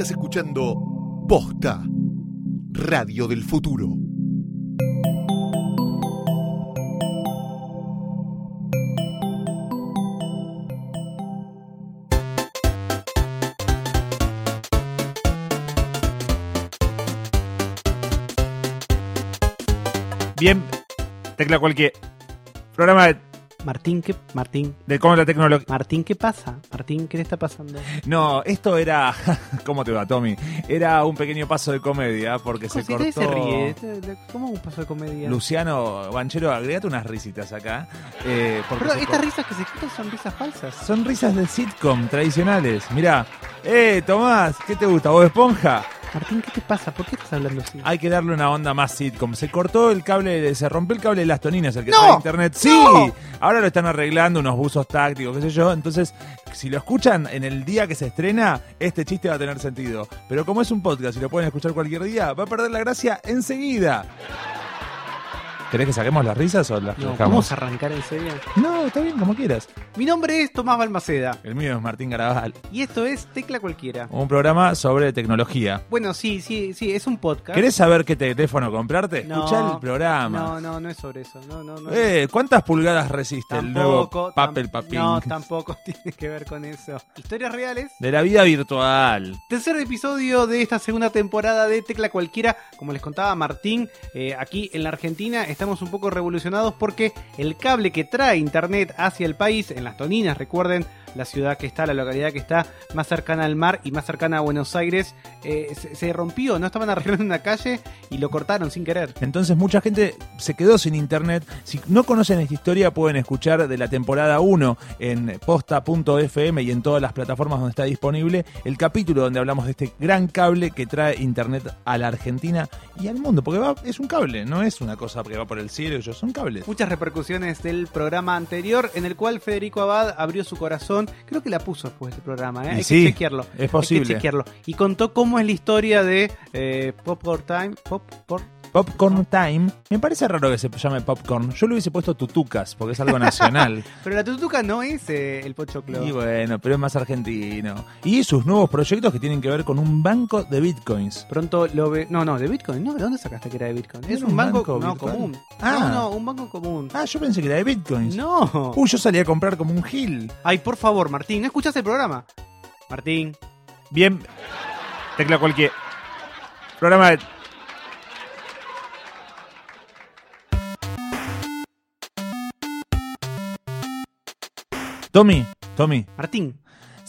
Estás escuchando Posta, Radio del Futuro. Bien, tecla cualquier programa de, Martín, ¿qué? Martín, de cómo la tecnología. Martín, ¿qué pasa? Martín, ¿qué le está pasando? No, esto era. ¿Cómo te va, Tommy? Era un pequeño paso de comedia porque se ¿Cómo cortó. se ríe? ¿De- de- ¿Cómo un paso de comedia? Luciano Banchero, agregate unas risitas acá. eh, Pero estas risas que se escuchan son risas falsas. Son risas de sitcom tradicionales. Mirá. Eh, Tomás, ¿qué te gusta? ¿Vos esponja? Martín, ¿qué te pasa? ¿Por qué estás hablando así? Hay que darle una onda más sitcom. Se cortó el cable, se rompió el cable de las toninas, el que ¡No! trae internet. ¡Sí! ¡No! Ahora lo están arreglando, unos buzos tácticos, qué sé yo. Entonces, si lo escuchan en el día que se estrena, este chiste va a tener sentido. Pero como es un podcast y lo pueden escuchar cualquier día, va a perder la gracia enseguida. ¿Querés que saquemos las risas o las No, vamos a arrancar en serio. No, está bien, como quieras. Mi nombre es Tomás Balmaceda El mío es Martín Garabal. y esto es Tecla Cualquiera. Un programa sobre tecnología. Bueno, sí, sí, sí, es un podcast. ¿Querés saber qué teléfono comprarte? No, Escuchá el programa. No, no, no es sobre eso. No, no, no. Eh, ¿cuántas pulgadas resiste el nuevo papel papín? No, tampoco tiene que ver con eso. Historias reales. De la vida virtual. Tercer episodio de esta segunda temporada de Tecla Cualquiera. Como les contaba Martín, eh, aquí en la Argentina estamos un poco revolucionados porque el cable que trae internet hacia el país, en las Toninas, recuerden, la ciudad que está, la localidad que está más cercana al mar y más cercana a Buenos Aires, eh, se, se rompió, no estaban arreglando una calle y lo cortaron sin querer. Entonces mucha gente se quedó sin internet. Si no conocen esta historia pueden escuchar de la temporada 1 en posta.fm y en todas las plataformas donde está disponible el capítulo donde hablamos de este gran cable que trae internet a la Argentina y al mundo. Porque va, es un cable, no es una cosa que va por el cielo, son cables. Muchas repercusiones del programa anterior en el cual Federico Abad abrió su corazón. Creo que la puso después del programa, ¿eh? Hay sí, que chequearlo. es posible. Hay que chequearlo. Y contó cómo es la historia de eh, Popcorn Time. Popcorn. Popcorn Time. Me parece raro que se llame Popcorn. Yo le hubiese puesto tutucas porque es algo nacional. Pero la tutuca no es eh, el pochoclo. Y bueno, pero es más argentino. Y sus nuevos proyectos que tienen que ver con un banco de bitcoins. Pronto lo ve. No, no, de Bitcoin. No, ¿de dónde sacaste que era de Bitcoin? ¿No Es un un banco, banco no, común. Ah. No, no, un banco común. Ah, yo pensé que era de bitcoins. No. Uy, yo salí a comprar como un gil. Ay, por favor, Martín, ¿no escuchaste el programa? Martín. Bien, tecla cualquier. Programa de... Tommy, Tommy, Martín.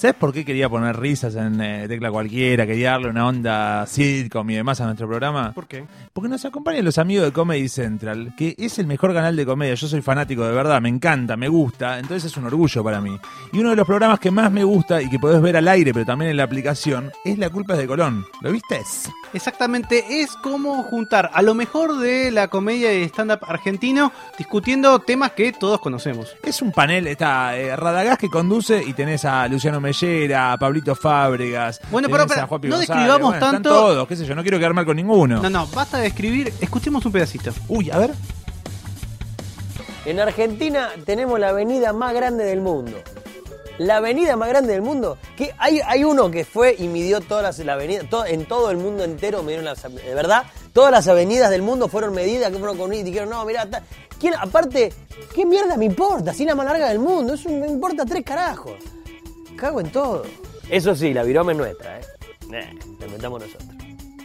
¿Sabes por qué quería poner risas en eh, tecla cualquiera? Quería darle una onda sitcom y demás a nuestro programa. ¿Por qué? Porque nos acompañan los amigos de Comedy Central, que es el mejor canal de comedia. Yo soy fanático de verdad, me encanta, me gusta, entonces es un orgullo para mí. Y uno de los programas que más me gusta y que podés ver al aire, pero también en la aplicación, es La culpa es de Colón. ¿Lo viste? Exactamente, es como juntar a lo mejor de la comedia y stand-up argentino discutiendo temas que todos conocemos. Es un panel, está eh, Radagás que conduce y tenés a Luciano Mellera, a Pablito Fábregas. Bueno, tenés pero, pero, a Juanpi no González. describamos Bueno, están tanto- todos, qué sé yo, no quiero quedar mal con ninguno. No, no, basta de escribir, escuchemos un pedacito. Uy, a ver. En Argentina tenemos la avenida más grande del mundo. La avenida más grande del mundo. Que hay, hay uno que fue y midió todas las la avenida, to- en todo el mundo entero midieron las de verdad, todas las avenidas del mundo fueron medidas, que fueron con y dijeron, no, mirá, ta- ¿quién- aparte, ¿qué mierda me importa? Si es la más larga del mundo, eso me importa tres carajos. Cago en todo. Eso sí, la virome es nuestra, ¿eh? La inventamos nosotros.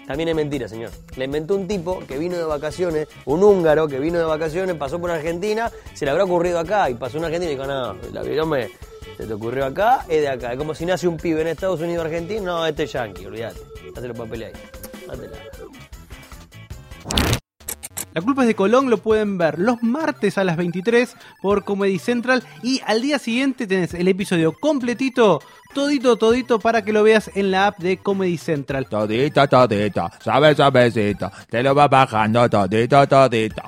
También es mentira, señor. La inventó un tipo que vino de vacaciones, un húngaro que vino de vacaciones, pasó por Argentina, se le habrá ocurrido acá y pasó en Argentina y dijo, no, la virome se te ocurrió acá, es de acá. Es como si nace un pibe en Estados Unidos o Argentina, no, este es yankee, olvídate. Hace los papeles ahí. La culpa es de Colón, lo pueden ver los martes a las 23 por Comedy Central y al día siguiente tenés el episodio completito, todito, todito para que lo veas en la app de Comedy Central. Todito, todito, suave, suavecito, te lo va bajando todito, todito.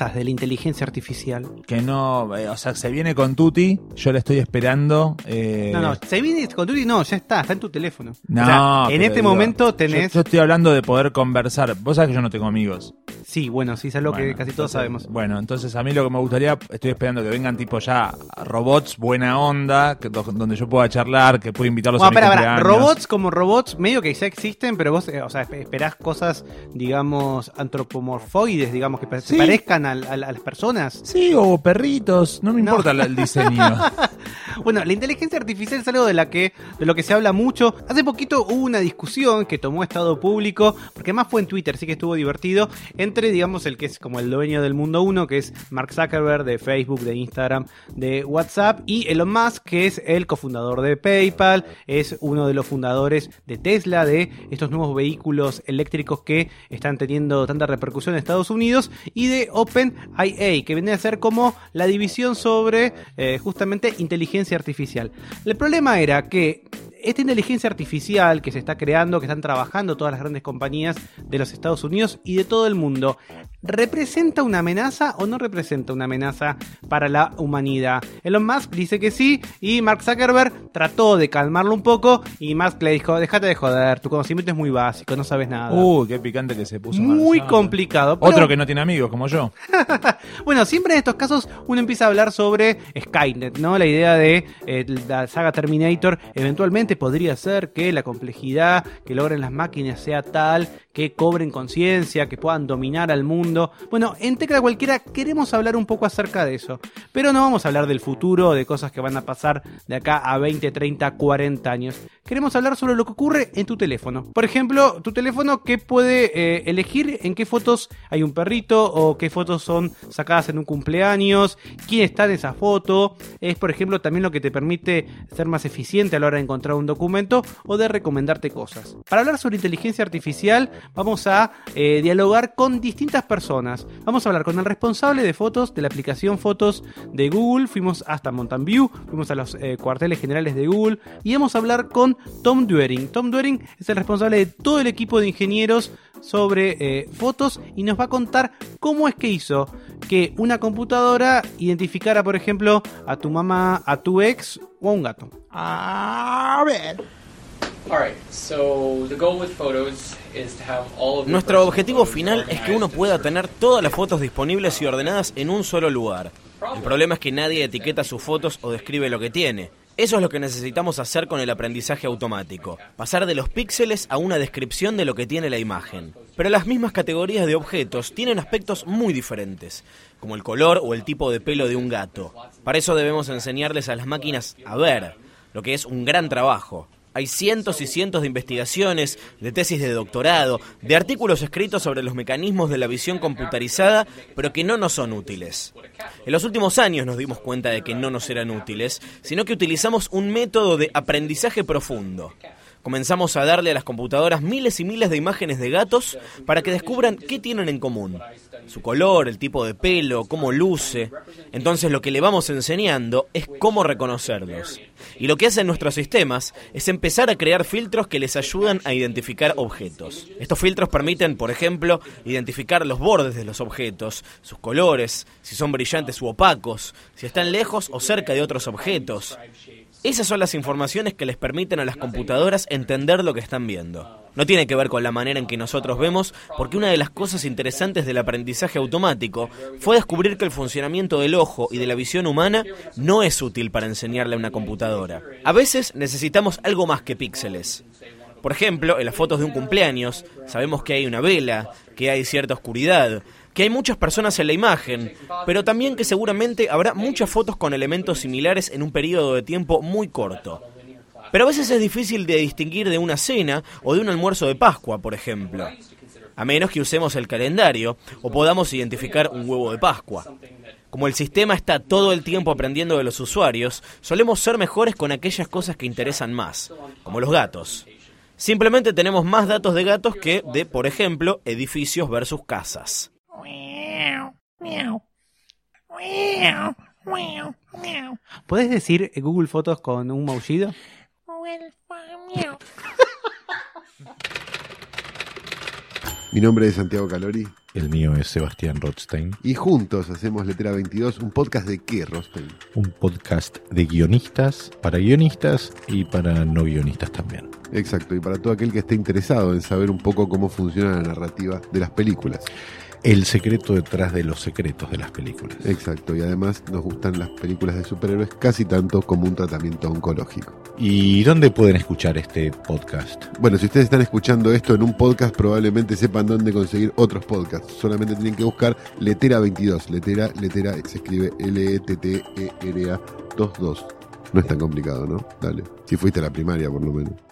Pensás de la inteligencia artificial? Que no, eh, o sea, se viene con Tuti, yo le estoy esperando. eh, No, no, se viene con tu no, ya está, está en tu teléfono. No, O sea, en pero este digo, momento tenés. Yo, estoy hablando de poder conversar. Vos sabés que yo no tengo amigos. Sí, bueno, sí, es algo que Bueno, casi todos entonces, sabemos. Bueno, entonces a mí lo que me gustaría, estoy esperando que vengan tipo ya robots buena onda, que, do- donde yo pueda charlar, que pueda invitarlos Bueno, a mi cumpleaños. robots como robots, medio que ya existen, pero vos, eh, o sea, esp- esperás cosas, digamos, antropomorfoides, digamos, que pa- se Sí. parezcan al- al- a las personas. Sí, o perritos, no me importa el diseño. Bueno, la inteligencia artificial es algo de la que de lo que se habla mucho. Hace poquito hubo una discusión que tomó estado público, porque más fue en Twitter, sí que estuvo divertido, entre digamos el que es como el dueño del mundo uno, que es Mark Zuckerberg de Facebook, de Instagram, de WhatsApp, y Elon Musk, que es el cofundador de PayPal, es uno de los fundadores de Tesla, de estos nuevos vehículos eléctricos que están teniendo tanta repercusión en Estados Unidos, y de OpenIA, que viene a ser como la división sobre eh, justamente inteligencia artificial. El problema era que esta inteligencia artificial que se está creando, que están trabajando todas las grandes compañías de los Estados Unidos y de todo el mundo, ¿representa una amenaza o no representa una amenaza para la humanidad? Elon Musk dice que sí y Mark Zuckerberg trató de calmarlo un poco y Musk le dijo, déjate de joder, tu conocimiento es muy básico, no sabes nada. Uy, qué picante que se puso. muy Marzano. complicado. pero- Otro que no tiene amigos, como yo. bueno, siempre en estos casos uno empieza a hablar sobre Skynet, ¿no? La idea de eh, la saga Terminator eventualmente podría ser que la complejidad que logren las máquinas sea tal que cobren conciencia, que puedan dominar al mundo. Bueno, en Tecla Cualquiera queremos hablar un poco acerca de eso, pero no vamos a hablar del futuro, de cosas que van a pasar de acá a 20, 30, 40 años. Queremos hablar sobre lo que ocurre en tu teléfono. Por ejemplo, tu teléfono que puede eh, elegir en qué fotos hay un perrito o qué fotos son sacadas en un cumpleaños, quién está en esa foto. Es, por ejemplo, también lo que te permite ser más eficiente a la hora de encontrar un documento o de recomendarte cosas. Para hablar sobre inteligencia artificial, vamos a eh, dialogar con distintas personas. Vamos a hablar con el responsable de fotos de la aplicación Fotos de Google. Fuimos hasta Mountain View, fuimos a los eh, cuarteles generales de Google y vamos a hablar con Tom Duering. Tom Duering es el responsable de todo el equipo de ingenieros sobre eh, fotos y nos va a contar cómo es que hizo que una computadora identificara, por ejemplo, a tu mamá, a tu ex o a un gato. A ver. Alright, so the goal with photos is to have all of your Nuestro objetivo final es que uno pueda tener todas las fotos disponibles y ordenadas en un solo lugar. El problema es que nadie etiqueta sus fotos o describe lo que tiene. Eso es lo que necesitamos hacer con el aprendizaje automático, pasar de los píxeles a una descripción de lo que tiene la imagen. Pero las mismas categorías de objetos tienen aspectos muy diferentes, como el color o el tipo de pelo de un gato. Para eso debemos enseñarles a las máquinas a ver, lo que es un gran trabajo. Hay cientos y cientos de investigaciones, de tesis de doctorado, de artículos escritos sobre los mecanismos de la visión computarizada, pero que no nos son útiles. En los últimos años nos dimos cuenta de que no nos eran útiles, sino que utilizamos un método de aprendizaje profundo. Comenzamos a darle a las computadoras miles y miles de imágenes de gatos para que descubran qué tienen en común. Su color, el tipo de pelo, cómo luce. Entonces lo que le vamos enseñando es cómo reconocerlos. Y lo que hacen nuestros sistemas es empezar a crear filtros que les ayudan a identificar objetos. Estos filtros permiten, por ejemplo, identificar los bordes de los objetos, sus colores, si son brillantes u opacos, si están lejos o cerca de otros objetos. Esas son las informaciones que les permiten a las computadoras entender lo que están viendo. No tiene que ver con la manera en que nosotros vemos, porque una de las cosas interesantes del aprendizaje automático fue descubrir que el funcionamiento del ojo y de la visión humana no es útil para enseñarle a una computadora. A veces necesitamos algo más que píxeles. Por ejemplo, en las fotos de un cumpleaños sabemos que hay una vela, que hay cierta oscuridad, que hay muchas personas en la imagen, pero también que seguramente habrá muchas fotos con elementos similares en un periodo de tiempo muy corto. Pero a veces es difícil de distinguir de una cena o de un almuerzo de Pascua, por ejemplo. A menos que usemos el calendario o podamos identificar un huevo de Pascua. Como el sistema está todo el tiempo aprendiendo de los usuarios, solemos ser mejores con aquellas cosas que interesan más, como los gatos. Simplemente tenemos más datos de gatos que de, por ejemplo, edificios versus casas. ¿Puedes decir Google Fotos con un maullido? Mi nombre es Santiago Calori El mío es Sebastián Rothstein, y juntos hacemos Letra 22, un podcast de qué, Rothstein? un podcast de guionistas, para guionistas y para no guionistas también. Exacto, y para todo aquel que esté interesado en saber un poco cómo funciona la narrativa de las películas. El secreto detrás de los secretos de las películas. Exacto, y además nos gustan las películas de superhéroes casi tanto como un tratamiento oncológico. ¿Y dónde pueden escuchar este podcast? Bueno, si ustedes están escuchando esto en un podcast, probablemente sepan dónde conseguir otros podcasts. Solamente tienen que buscar Letera 22. Letera, Letera se escribe L-E-T-T-E-R-A 22. No es tan complicado, ¿no? Dale. Si fuiste a la primaria, por lo menos.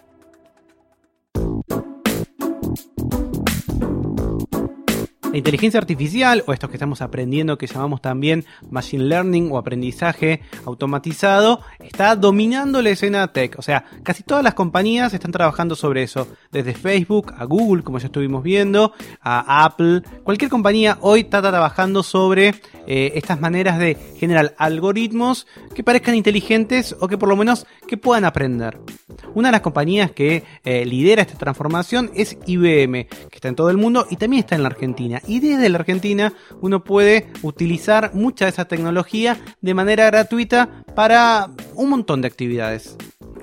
La inteligencia artificial, o esto que estamos aprendiendo que llamamos también machine learning o aprendizaje automatizado, está dominando la escena tech. O sea, casi todas las compañías están trabajando sobre eso. Desde Facebook a Google, como ya estuvimos viendo, a Apple. Cualquier compañía hoy está trabajando sobre eh, estas maneras de generar algoritmos que parezcan inteligentes o que por lo menos que puedan aprender. Una de las compañías que eh, lidera esta transformación es IBM, que está en todo el mundo y también está en la Argentina. Y desde la Argentina uno puede utilizar mucha de esa tecnología de manera gratuita para un montón de actividades.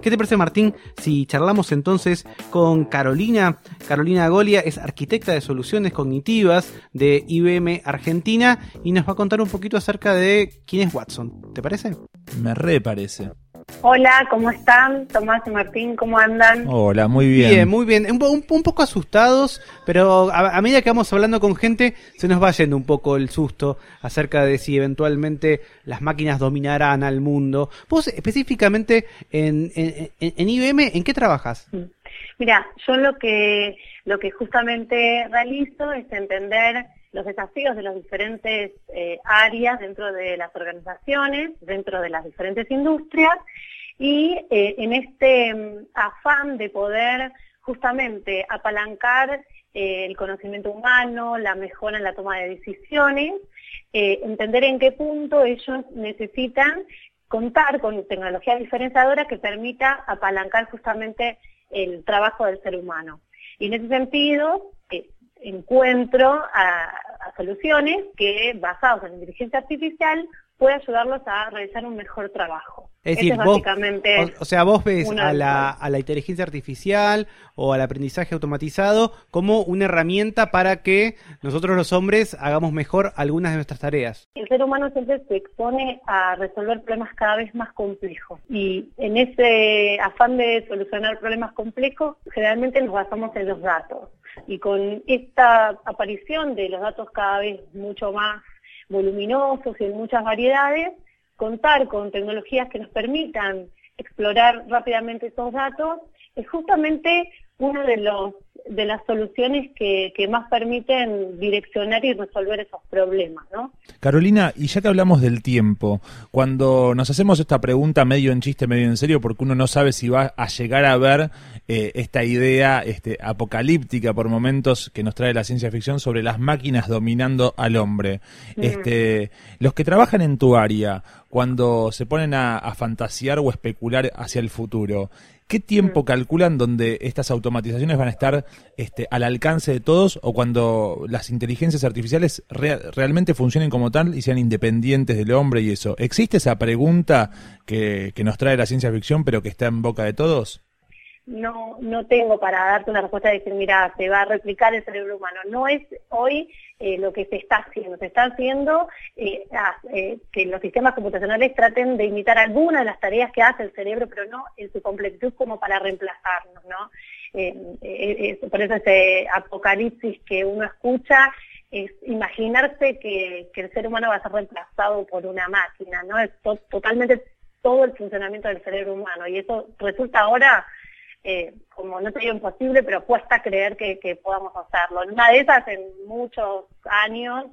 ¿Qué te parece, Martín, si charlamos entonces con Carolina? Carolina Golia es arquitecta de soluciones cognitivas de IBM Argentina y nos va a contar un poquito acerca de quién es Watson. ¿Te parece? Me re parece. Hola, ¿cómo están? Tomás y Martín, ¿cómo andan? Hola, muy bien. Bien, muy bien. Un, un- un poco asustados, pero a, a medida que vamos hablando con gente, se nos va yendo un poco el susto acerca de si eventualmente las máquinas dominarán al mundo. Vos específicamente en, en- en- en IBM, ¿en qué trabajas? Mira, yo lo que, lo que justamente realizo es entender los desafíos de las diferentes eh, áreas dentro de las organizaciones, dentro de las diferentes industrias, y eh, en este mm, afán de poder justamente apalancar eh, el conocimiento humano, la mejora en la toma de decisiones, entender en qué punto ellos necesitan contar con tecnología diferenciadora que permita apalancar justamente el trabajo del ser humano. Y en ese sentido, encuentro a soluciones que, basadas en inteligencia artificial, puede ayudarlos a realizar un mejor trabajo. Es decir, vos, básicamente o, o sea, vos ves a la, a la inteligencia artificial o al aprendizaje automatizado como una herramienta para que nosotros los hombres hagamos mejor algunas de nuestras tareas. El ser humano siempre se expone a resolver problemas cada vez más complejos y en ese afán de solucionar problemas complejos generalmente nos basamos en los datos y con esta aparición de los datos cada vez mucho más voluminosos y en muchas variedades, contar con tecnologías que nos permitan explorar rápidamente esos datos es justamente una de los las soluciones que, que más permiten direccionar y resolver esos problemas, ¿no? Carolina, y ya que hablamos del tiempo, cuando nos hacemos esta pregunta medio en chiste, medio en serio, porque uno no sabe si va a llegar a ver eh, esta idea este, apocalíptica por momentos que nos trae la ciencia ficción sobre las máquinas dominando al hombre. Este, los que trabajan en tu área, cuando se ponen a, a fantasear o especular hacia el futuro, ¿Qué tiempo calculan donde estas automatizaciones van a estar este, al alcance de todos o cuando las inteligencias artificiales rea- realmente funcionen como tal y sean independientes del hombre y eso? ¿Existe esa pregunta que, que nos trae la ciencia ficción pero que está en boca de todos? No, no tengo para darte una respuesta de decir, mira, se va a replicar el cerebro humano. No es hoy eh, lo que se está haciendo. Se está haciendo eh, eh, que los sistemas computacionales traten de imitar algunas de las tareas que hace el cerebro, pero no en su completitud como para reemplazarnos, ¿no? Por eso ese apocalipsis que uno escucha es imaginarse que, que el ser humano va a ser reemplazado por una máquina, ¿no? Es to- totalmente todo el funcionamiento del cerebro humano y eso resulta ahora eh, como no te digo imposible, pero cuesta creer que, podamos hacerlo. En una de esas, en muchos años,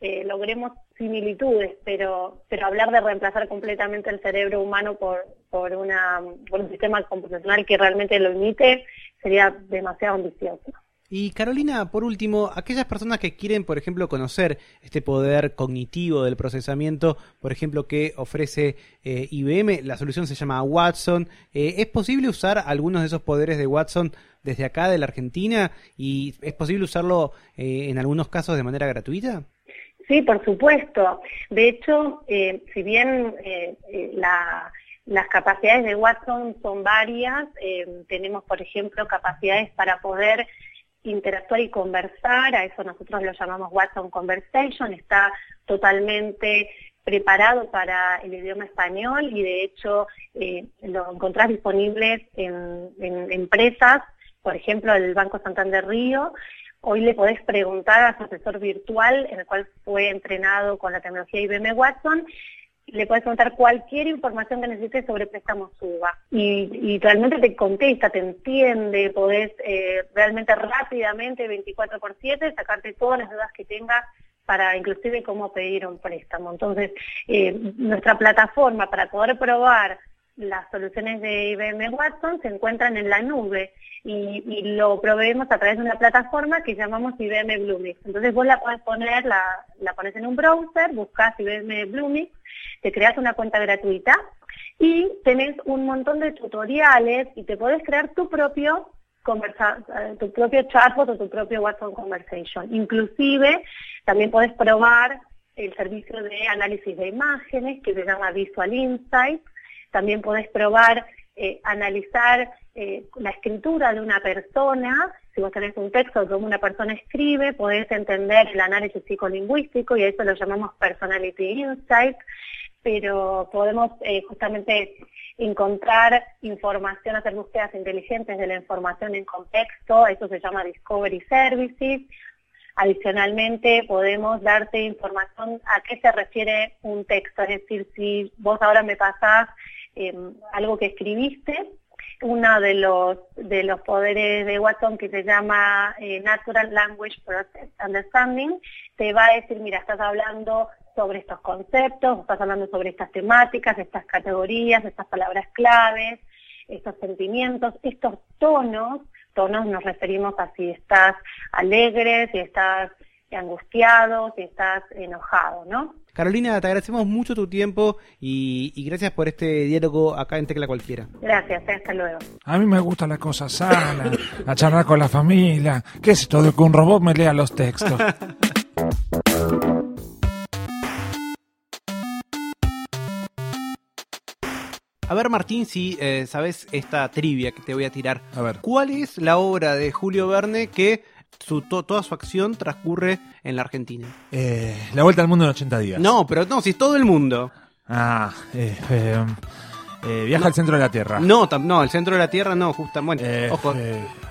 eh, logremos similitudes, pero, pero hablar de reemplazar completamente el cerebro humano por, por, una, por un sistema computacional que realmente lo imite sería demasiado ambicioso. Y Carolina, por último, aquellas personas que quieren, por ejemplo, conocer este poder cognitivo del procesamiento, por ejemplo, que ofrece eh, IBM, la solución se llama Watson, eh, ¿es posible usar algunos de esos poderes de Watson desde acá, de la Argentina? ¿Y es posible usarlo eh, en algunos casos de manera gratuita? Sí, por supuesto. De hecho, si bien la- las capacidades de Watson son varias, tenemos, por ejemplo, capacidades para poder interactuar y conversar, a eso nosotros lo llamamos Watson Conversation, está totalmente preparado para el idioma español y de hecho eh, lo encontrás disponible en, en empresas, por ejemplo el Banco Santander Río, Hoy le podés preguntar a su asesor virtual, en el cual fue entrenado con la tecnología IBM Watson, le puedes preguntar cualquier información que necesites sobre préstamos SUBA y, realmente te contesta, te entiende, podés eh, realmente rápidamente, 24 por 7, sacarte todas las dudas que tengas para inclusive cómo pedir un préstamo. Entonces, eh, nuestra plataforma para poder probar las soluciones de IBM Watson se encuentran en la nube y, lo proveemos a través de una plataforma que llamamos IBM Bluemix. Entonces vos la puedes poner, la, la pones en un browser, buscas IBM Bluemix, te creas una cuenta gratuita y tenés un montón de tutoriales y te podés crear tu propio conversa eh, tu propio chatbot o tu propio Watson Conversation. Inclusive también podés probar el servicio de análisis de imágenes que se llama Visual Insight. También podés probar eh, analizar eh, la escritura de una persona, si vos tenés un texto de cómo una persona escribe, podés entender el análisis psicolingüístico y a eso lo llamamos Personality Insight, pero podemos eh, justamente encontrar información, hacer búsquedas inteligentes de la información en contexto, eso se llama Discovery Services. Adicionalmente, podemos darte información a qué se refiere un texto, es decir, si vos ahora me pasás Em, algo que escribiste, uno de los, de los poderes de Watson que se llama eh, Natural Language Process Understanding, te va a decir, mira, estás hablando sobre estos conceptos, estás hablando sobre estas temáticas, estas categorías, estas palabras claves, estos sentimientos, estos tonos, tonos nos referimos a si estás alegre, si estás angustiado, si estás enojado, ¿no? Carolina, te agradecemos mucho tu tiempo y, gracias por este diálogo acá en Tecla Cualquiera. Gracias, hasta luego. A mí me gusta la cosa sana, a charlar con la familia. ¿Qué es esto de que un robot me lea los textos? A ver, Martín, si eh, sabes esta trivia que te voy a tirar. A ver. ¿Cuál es la obra de Julio Verne que su, toda su acción transcurre en la Argentina. Eh, la vuelta al mundo en 80 días. No, pero no, si es todo el mundo. Ah, eh, eh, viaja al centro de la Tierra. No, no, el centro de la Tierra no, justamente. Bueno, ojo.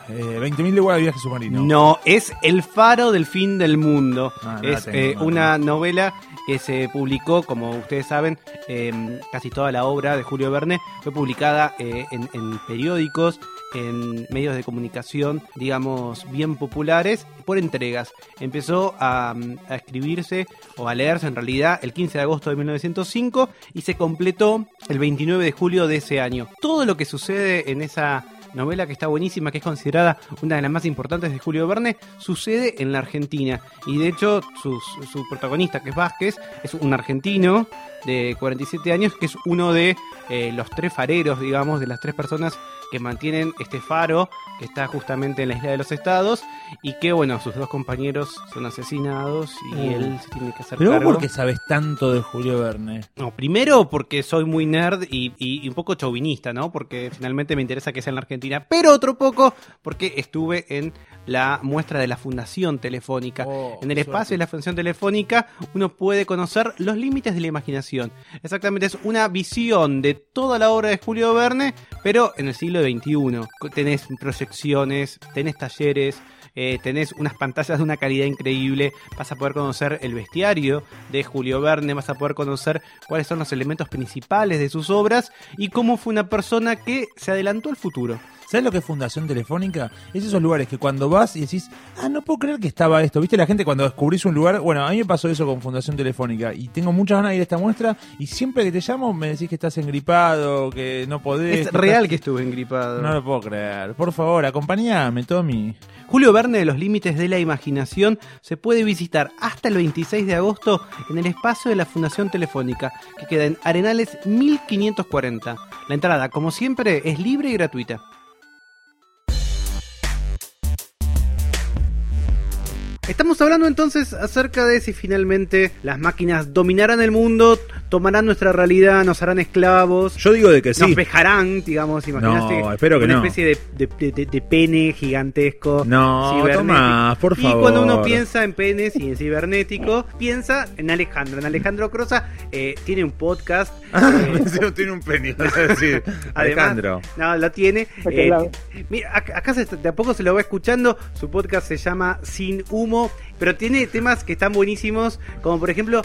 20.000 leguas de viaje submarino. No, es El Faro del Fin del Mundo. Ah, es una novela que se publicó, como ustedes saben, em, casi toda la obra de Julio Verne fue publicada en, en periódicos en medios de comunicación, digamos, bien populares por entregas. Empezó a, escribirse o a leerse en realidad el 15 de agosto de 1905 y se completó el 29 de julio de ese año. Todo lo que sucede en esa novela que está buenísima, que es considerada una de las más importantes de Julio Verne, sucede en la Argentina. Y de hecho, su, su protagonista, que es Vázquez, es un argentino de 47 años, que es uno de eh, los tres fareros, digamos, de las tres personas que mantienen este faro que está justamente en la isla de los estados y que, bueno, sus dos compañeros son asesinados y uh. él se tiene que hacer ¿Pero cargo. por qué sabes tanto de Julio Verne? No, primero porque soy muy nerd y, un poco chauvinista, ¿no? Porque finalmente me interesa que sea en la Argentina, pero otro poco porque estuve en la muestra de la Fundación Telefónica. Oh, en el espacio de la Fundación Telefónica uno puede conocer los límites de la imaginación. Exactamente, es una visión de toda la obra de Julio Verne, pero en el siglo XXI. Tenés proyecciones, tenés talleres, eh, tenés unas pantallas de una calidad increíble, vas a poder conocer el bestiario de Julio Verne, vas a poder conocer cuáles son los elementos principales de sus obras y cómo fue una persona que se adelantó al futuro. ¿Sabes lo que es Fundación Telefónica? Es esos lugares que cuando vas y decís, ah, no puedo creer que estaba esto. ¿Viste la gente cuando descubrís un lugar? Bueno, a mí me pasó eso con Fundación Telefónica y tengo muchas ganas de ir a esta muestra y siempre que te llamo me decís que estás engripado, que no podés. Es real que estuve engripado. No lo puedo creer. Por favor, acompáñame, Tommy. Julio Verne de los Límites de la Imaginación se puede visitar hasta el 26 de agosto en el espacio de la Fundación Telefónica, que queda en Arenales 1540. La entrada, como siempre, es libre y gratuita. Estamos hablando entonces acerca de si finalmente las máquinas dominarán el mundo, tomarán nuestra realidad, nos harán esclavos. Yo digo de que sí. Nos vejarán, digamos, imaginaste. No, espero que una no. especie de, de- de- de pene gigantesco. No, cibernético. Tomás, por Y favor. cuando uno piensa en penes y en cibernético, piensa en Alejandro. En Alejandro Crosa eh, tiene un podcast. eh, tiene un penny, vas a decir. Alejandro. no, lo tiene. Eh, mira, acá, acá se- de a poco se lo va escuchando. Su podcast se llama Sin Humo, mismo pero tiene temas que están buenísimos, como por ejemplo,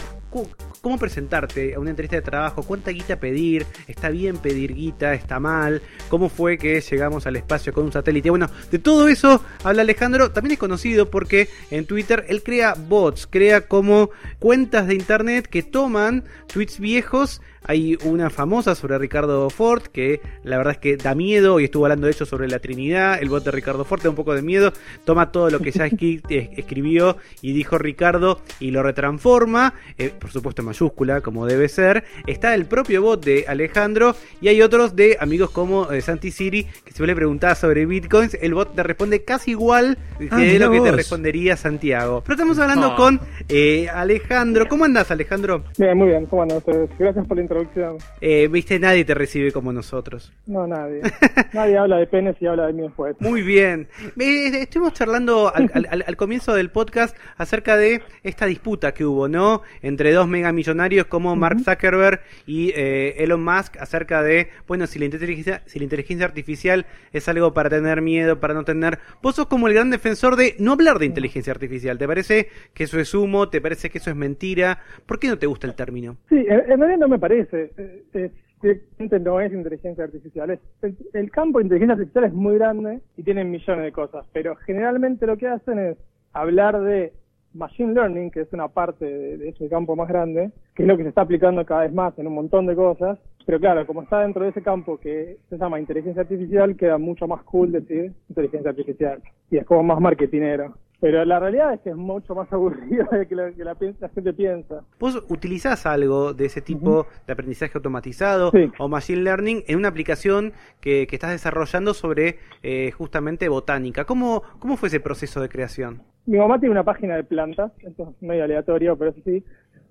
cómo presentarte a una entrevista de trabajo, cuánta guita pedir, está bien pedir guita, está mal, cómo fue que llegamos al espacio con un satélite. Bueno, de todo eso habla Alejandro. También es conocido porque en Twitter él crea bots, crea como cuentas de internet que toman tweets viejos. Hay una famosa sobre Ricardo Ford que la verdad es que da miedo y estuvo hablando de hecho sobre la Trinidad. El bot de Ricardo Ford da un poco de miedo. Toma todo lo que ya escri- escribió y dijo Ricardo y lo retransforma, eh, por supuesto en mayúscula como debe ser. Está el propio bot de Alejandro y hay otros de amigos como eh, Santi Siri que si vos le preguntás sobre bitcoins, el bot te responde casi igual que Ah, lo que te respondería Santiago. Pero estamos hablando con eh, Alejandro. ¿Cómo andás Alejandro? Bien, muy bien, ¿cómo andan ustedes? Gracias por la introducción. Eh, Viste, nadie te recibe como nosotros. No, nadie. nadie habla de penes y habla de mí después. Muy bien. Estuvimos charlando al, al- al- al comienzo del podcast acerca de esta disputa que hubo, ¿no? Entre dos megamillonarios como Mark Zuckerberg y eh, Elon Musk acerca de, bueno, si la, inteligencia, si la inteligencia artificial es algo para tener miedo, para no tener... Vos sos como el gran defensor de no hablar de inteligencia artificial. ¿Te parece que eso es humo? ¿Te parece que eso es mentira? ¿Por qué no te gusta el término? Sí, en, realidad no me parece. Eh, eh, directamente no es inteligencia artificial. Es- el, el campo de inteligencia artificial es muy grande y tienen millones de cosas, pero generalmente lo que hacen es hablar de machine learning, que es una parte de, de ese campo más grande, que es lo que se está aplicando cada vez más en un montón de cosas. Pero claro, como está dentro de ese campo que se llama inteligencia artificial, queda mucho más cool decir inteligencia artificial. Y es como más marketinero. Pero la realidad es que es mucho más aburrido de que, lo que la, la gente piensa. ¿Vos utilizás algo de ese tipo de aprendizaje automatizado Sí. o machine learning en una aplicación que, que estás desarrollando sobre eh, justamente botánica? ¿Cómo, ¿Cómo fue ese proceso de creación? Mi mamá tiene una página de plantas, esto es medio aleatorio, pero eso sí,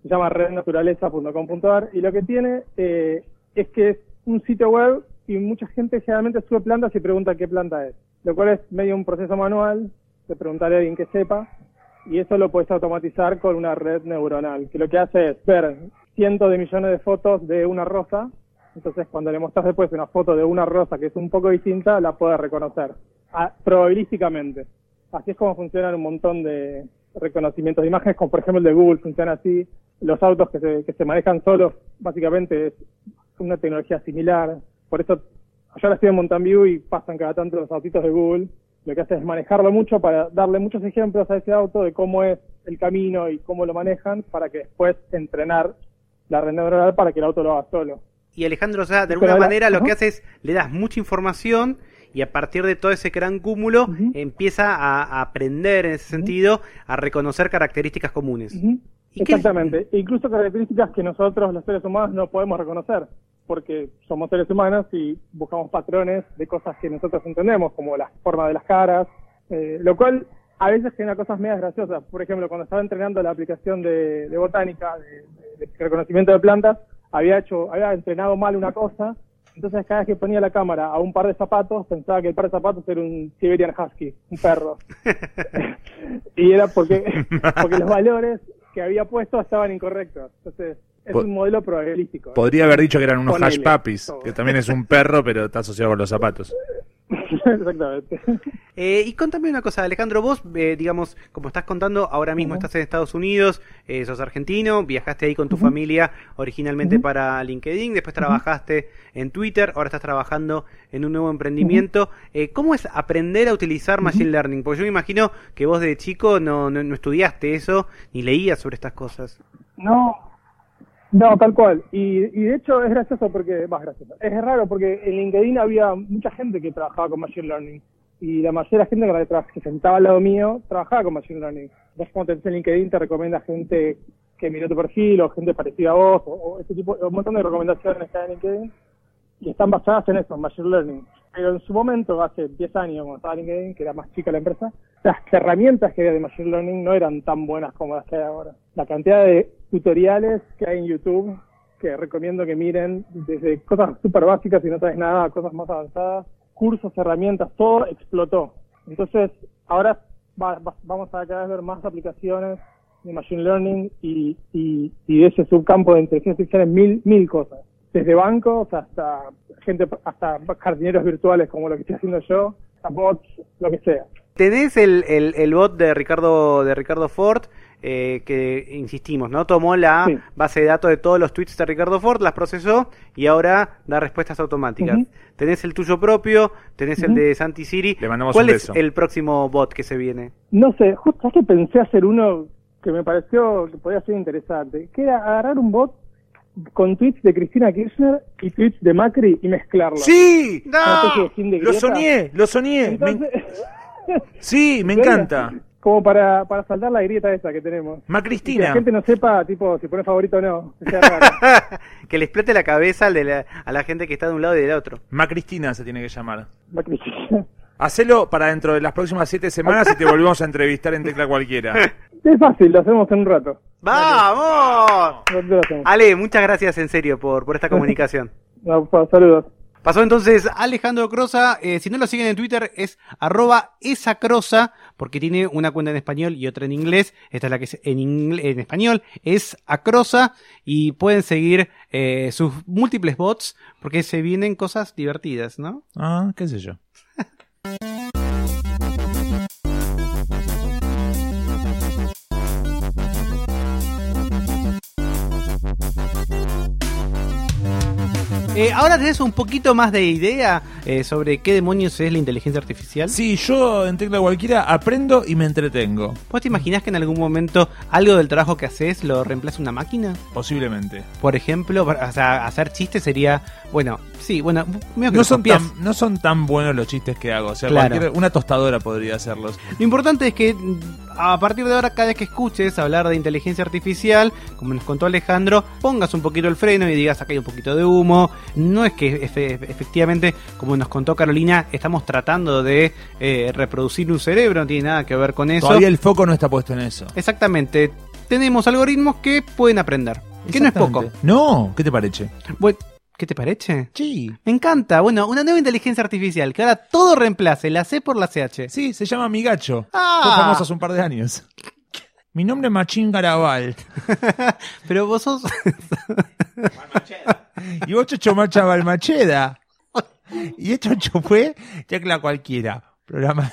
se llama rednaturaleza.com.ar y lo que tiene eh, es que es un sitio web y mucha gente generalmente sube plantas y pregunta qué planta es, lo cual es medio un proceso manual de preguntarle a alguien que sepa y eso lo puedes automatizar con una red neuronal, que lo que hace es ver cientos de millones de fotos de una rosa, entonces cuando le mostras después una foto de una rosa que es un poco distinta, la puede reconocer, ah, probabilísticamente. Así es como funcionan un montón de reconocimientos de imágenes, como por ejemplo el de Google funciona así. Los autos que se, que se manejan solos, básicamente es una tecnología similar. Por eso, yo ahora estoy en Mountain View y pasan cada tanto los autitos de Google. Lo que hace es manejarlo mucho para darle muchos ejemplos a ese auto de cómo es el camino y cómo lo manejan para que después entrenar la red neuronal para que el auto lo haga solo. Y Alejandro, o sea, de Pero alguna la- manera lo que hace es le das mucha información y a partir de todo ese gran cúmulo empieza a, a aprender en ese sentido, a reconocer características comunes. Ujú. ¿Y qué- Exactamente. E incluso características que nosotros, los seres humanos, no podemos reconocer, porque somos seres humanos y buscamos patrones de cosas que nosotros entendemos, como la forma de las caras, eh, lo cual a veces genera cosas medias graciosas. Por ejemplo, cuando estaba entrenando la aplicación de, de botánica, de, de reconocimiento de plantas, había hecho, había entrenado mal una cosa, entonces cada vez que ponía la cámara a un par de zapatos, pensaba que el par de zapatos era un Siberian Husky, un perro. y era porque, porque los valores que había puesto estaban incorrectos. Entonces, es Po- un modelo probabilístico. Podría haber dicho que eran unos Ponele. hash puppies, Todo. que también es un perro, pero está asociado con los zapatos. Exactamente. Eh, y contame una cosa, Alejandro, vos, eh, digamos, como estás contando, ahora mismo estás en Estados Unidos, eh, sos argentino, viajaste ahí con tu familia originalmente para LinkedIn, después trabajaste en Twitter, ahora estás trabajando en un nuevo emprendimiento. Eh, ¿Cómo es aprender a utilizar Machine Learning? Porque yo me imagino que vos de chico no, no, no estudiaste eso, ni leías sobre estas cosas. No, no, tal cual. Y, y de hecho es gracioso porque, más gracioso, es raro porque en LinkedIn había mucha gente que trabajaba con Machine Learning. Y la mayoría de la gente que, tra- que sentaba al lado mío trabajaba con Machine Learning. Entonces cuando te en LinkedIn te recomienda gente que miró tu perfil o gente parecida a vos o, ese tipo, un montón de recomendaciones que en LinkedIn y están basadas en eso, en Machine Learning. Pero en su momento, hace 10 años, cuando estaba LinkedIn, que era más chica la empresa, las herramientas que había de Machine Learning no eran tan buenas como las que hay ahora. La cantidad de tutoriales que hay en YouTube que recomiendo que miren, desde cosas súper básicas y no sabes nada, a cosas más avanzadas, cursos, herramientas, todo explotó. Entonces, ahora va- va- vamos a cada vez ver más aplicaciones de Machine Learning y, y, y de ese subcampo de inteligencia artificial en mil, mil cosas. Desde bancos hasta gente, hasta jardineros virtuales como lo que estoy haciendo yo, hasta bots, lo que sea. Tenés el, el, el bot de Ricardo de Ricardo Ford, eh, que insistimos, ¿no? Tomó la Sí. base de datos de todos los tweets de Ricardo Ford, las procesó y ahora da respuestas automáticas. Tenés el tuyo propio, tenés el de Santi Siri. Le mandamos ¿Cuál un es el próximo bot que se viene? No sé, justo es que pensé hacer uno que me pareció que podía ser interesante, que era agarrar un bot con tweets de Cristina Kirchner y tweets de Macri y mezclarlos. ¡Sí! De Lo soñé, lo soñé. Me- Sí, me encanta. Como para, para saltar la grieta esa que tenemos. Ma Y que la gente no sepa, tipo, si pone favorito o no. que le explote la cabeza al de la- a la gente que está de un lado y del otro. Ma Cristina se tiene que llamar. La Cristina. Hacelo para dentro de las próximas siete semanas y te volvemos a entrevistar en Tecla Cualquiera. Es fácil, lo hacemos en un rato. ¡Vamos! Ale, muchas gracias en serio por, por esta comunicación. Saludos. Pasó entonces Alejandro Crosa, eh, si no lo siguen en Twitter es arroba esa crosa, porque tiene una cuenta en español y otra en inglés, esta es la que es en, en español, es acrosa y pueden seguir eh, sus múltiples bots porque se vienen cosas divertidas, ¿no? Ah, qué sé yo. Eh, ahora tenés un poquito más de idea eh, sobre qué demonios es la inteligencia artificial. Sí, yo en Tecla Cualquiera aprendo y me entretengo. ¿Vos te imaginás que en algún momento algo del trabajo que haces lo reemplaza una máquina? Posiblemente. Por ejemplo, para- o sea, hacer chistes sería, bueno, sí, bueno, medio que No son, tan, no son tan buenos los chistes que hago. O sea, Claro. una tostadora podría hacerlos. Lo importante es que a partir de ahora, cada vez que escuches hablar de inteligencia artificial, como nos contó Alejandro, pongas un poquito el freno y digas, acá hay un poquito de humo. No es que efe- efectivamente, como nos contó Carolina, estamos tratando de eh, reproducir un cerebro, no tiene nada que ver con eso. Todavía el foco no está puesto en eso. Exactamente. Tenemos algoritmos que pueden aprender. Que no es poco. No, ¿qué te parece? Bueno, ¿Qué te parece? Sí. Me encanta. Bueno, una nueva inteligencia artificial que ahora todo reemplace, la C por la CH. Sí, se llama Migacho. Ah. Fue famoso hace un par de años. Mi nombre es Machín Garabal. Pero vos sos. y vos Chocho Macha Balmacheda. Y esto fue Tecla Cualquiera. Programa.